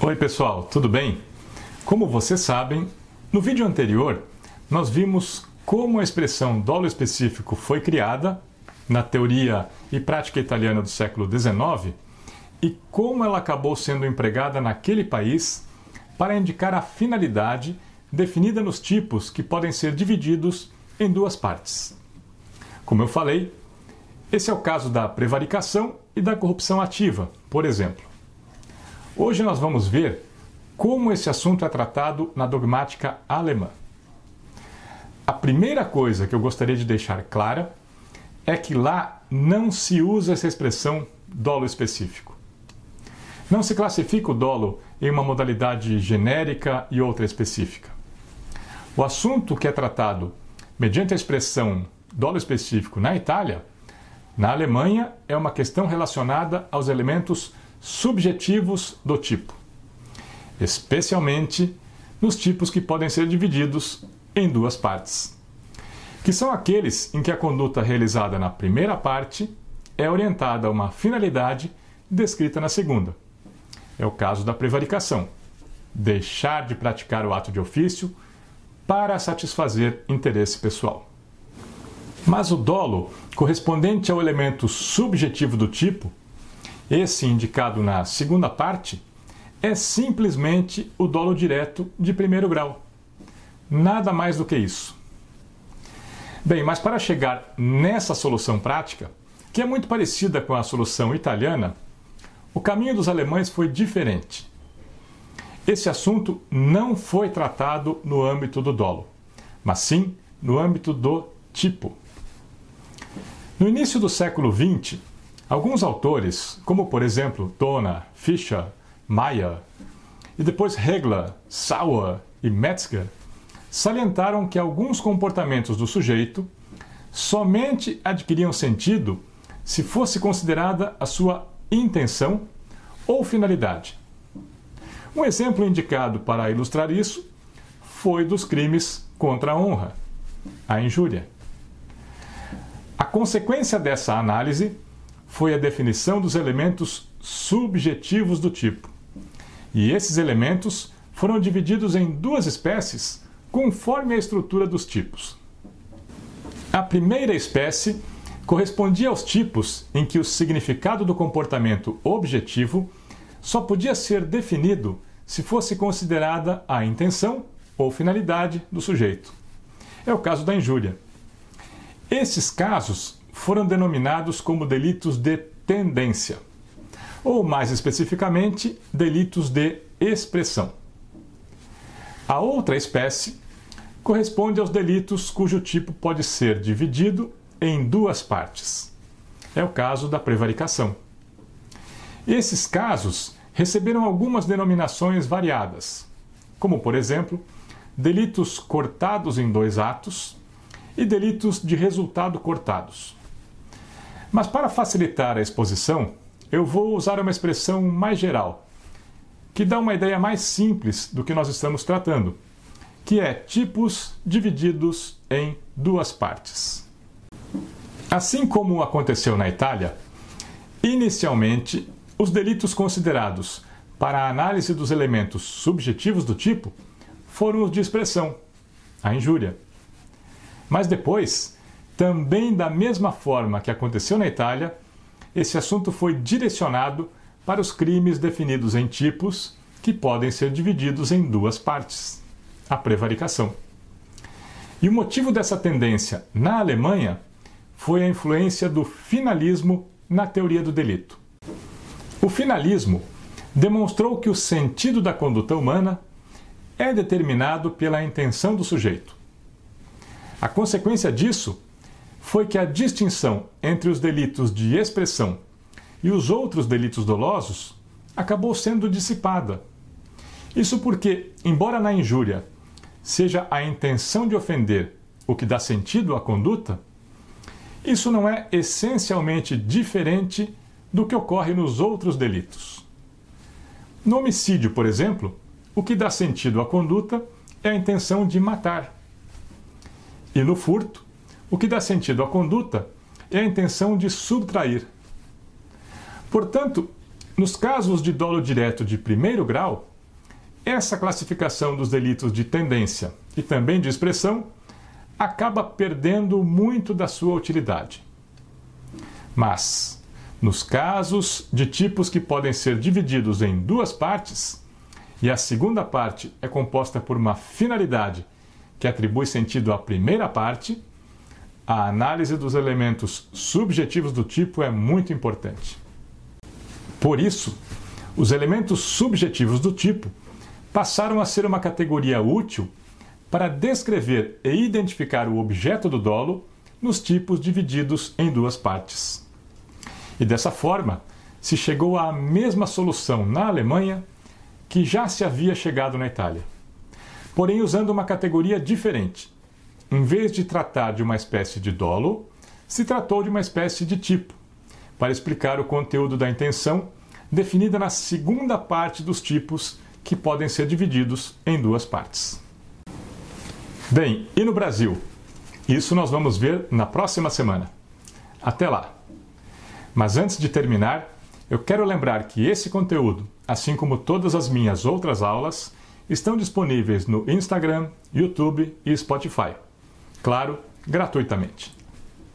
Oi, pessoal, tudo bem? Como vocês sabem, no vídeo anterior nós vimos como a expressão dolo específico foi criada na teoria e prática italiana do século XIX e como ela acabou sendo empregada naquele país para indicar a finalidade definida nos tipos que podem ser divididos em duas partes. Como eu falei, esse é o caso da prevaricação e da corrupção ativa, por exemplo. Hoje nós vamos ver como esse assunto é tratado na dogmática alemã. A primeira coisa que eu gostaria de deixar clara é que lá não se usa essa expressão dolo específico. Não se classifica o dolo em uma modalidade genérica e outra específica. O assunto que é tratado mediante a expressão dolo específico na Itália, na Alemanha, é uma questão relacionada aos elementos subjetivos do tipo, especialmente nos tipos que podem ser divididos em duas partes, que são aqueles em que a conduta realizada na primeira parte é orientada a uma finalidade descrita na segunda. É o caso da prevaricação, deixar de praticar o ato de ofício para satisfazer interesse pessoal. Mas o dolo, correspondente ao elemento subjetivo do tipo, esse indicado na segunda parte, é simplesmente o dolo direto de primeiro grau. Nada mais do que isso. Bem, mas para chegar nessa solução prática, que é muito parecida com a solução italiana, o caminho dos alemães foi diferente. Esse assunto não foi tratado no âmbito do dolo, mas sim no âmbito do tipo. No início do século XX, alguns autores, como por exemplo Dona, Fischer, Mayer, e depois Hegler, Sauer e Metzger, salientaram que alguns comportamentos do sujeito somente adquiriam sentido se fosse considerada a sua intenção ou finalidade. Um exemplo indicado para ilustrar isso foi dos crimes contra a honra, a injúria. A consequência dessa análise foi a definição dos elementos subjetivos do tipo. E esses elementos foram divididos em duas espécies conforme a estrutura dos tipos. A primeira espécie correspondia aos tipos em que o significado do comportamento objetivo só podia ser definido se fosse considerada a intenção ou finalidade do sujeito. É o caso da injúria. Esses casos foram denominados como delitos de tendência, ou mais especificamente, delitos de expressão. A outra espécie corresponde aos delitos cujo tipo pode ser dividido em duas partes. É o caso da prevaricação. Esses casos receberam algumas denominações variadas, como, por exemplo, delitos cortados em dois atos e delitos de resultado cortados. Mas para facilitar a exposição, eu vou usar uma expressão mais geral, que dá uma ideia mais simples do que nós estamos tratando, que é tipos divididos em duas partes. Assim como aconteceu na Itália, inicialmente os delitos considerados para a análise dos elementos subjetivos do tipo foram os de expressão, a injúria. Mas depois, também da mesma forma que aconteceu na Itália, esse assunto foi direcionado para os crimes definidos em tipos que podem ser divididos em duas partes: a prevaricação. E o motivo dessa tendência na Alemanha foi a influência do finalismo na teoria do delito. O finalismo demonstrou que o sentido da conduta humana é determinado pela intenção do sujeito. A consequência disso foi que a distinção entre os delitos de expressão e os outros delitos dolosos acabou sendo dissipada. Isso porque, embora na injúria seja a intenção de ofender o que dá sentido à conduta, isso não é essencialmente diferente do que ocorre nos outros delitos. No homicídio, por exemplo, o que dá sentido à conduta é a intenção de matar. E no furto, o que dá sentido à conduta é a intenção de subtrair. Portanto, Nos casos de dolo direto de primeiro grau, essa classificação dos delitos de tendência e também de expressão acaba perdendo muito da sua utilidade. Mas, nos casos de tipos que podem ser divididos em duas partes, e a segunda parte é composta por uma finalidade que atribui sentido à primeira parte, a análise dos elementos subjetivos do tipo é muito importante. Por isso, os elementos subjetivos do tipo passaram a ser uma categoria útil para descrever e identificar o objeto do dolo nos tipos divididos em duas partes. E dessa forma, se chegou à mesma solução na Alemanha que já se havia chegado na Itália, porém usando uma categoria diferente. Em vez de tratar de uma espécie de dolo, se tratou de uma espécie de tipo, para explicar o conteúdo da intenção definida na segunda parte dos tipos que podem ser divididos em duas partes. Bem, e no Brasil? Isso nós vamos ver na próxima semana. Até lá! Mas antes de terminar, eu quero lembrar que esse conteúdo, assim como todas as minhas outras aulas, estão disponíveis no Instagram, YouTube e Spotify. Claro, gratuitamente.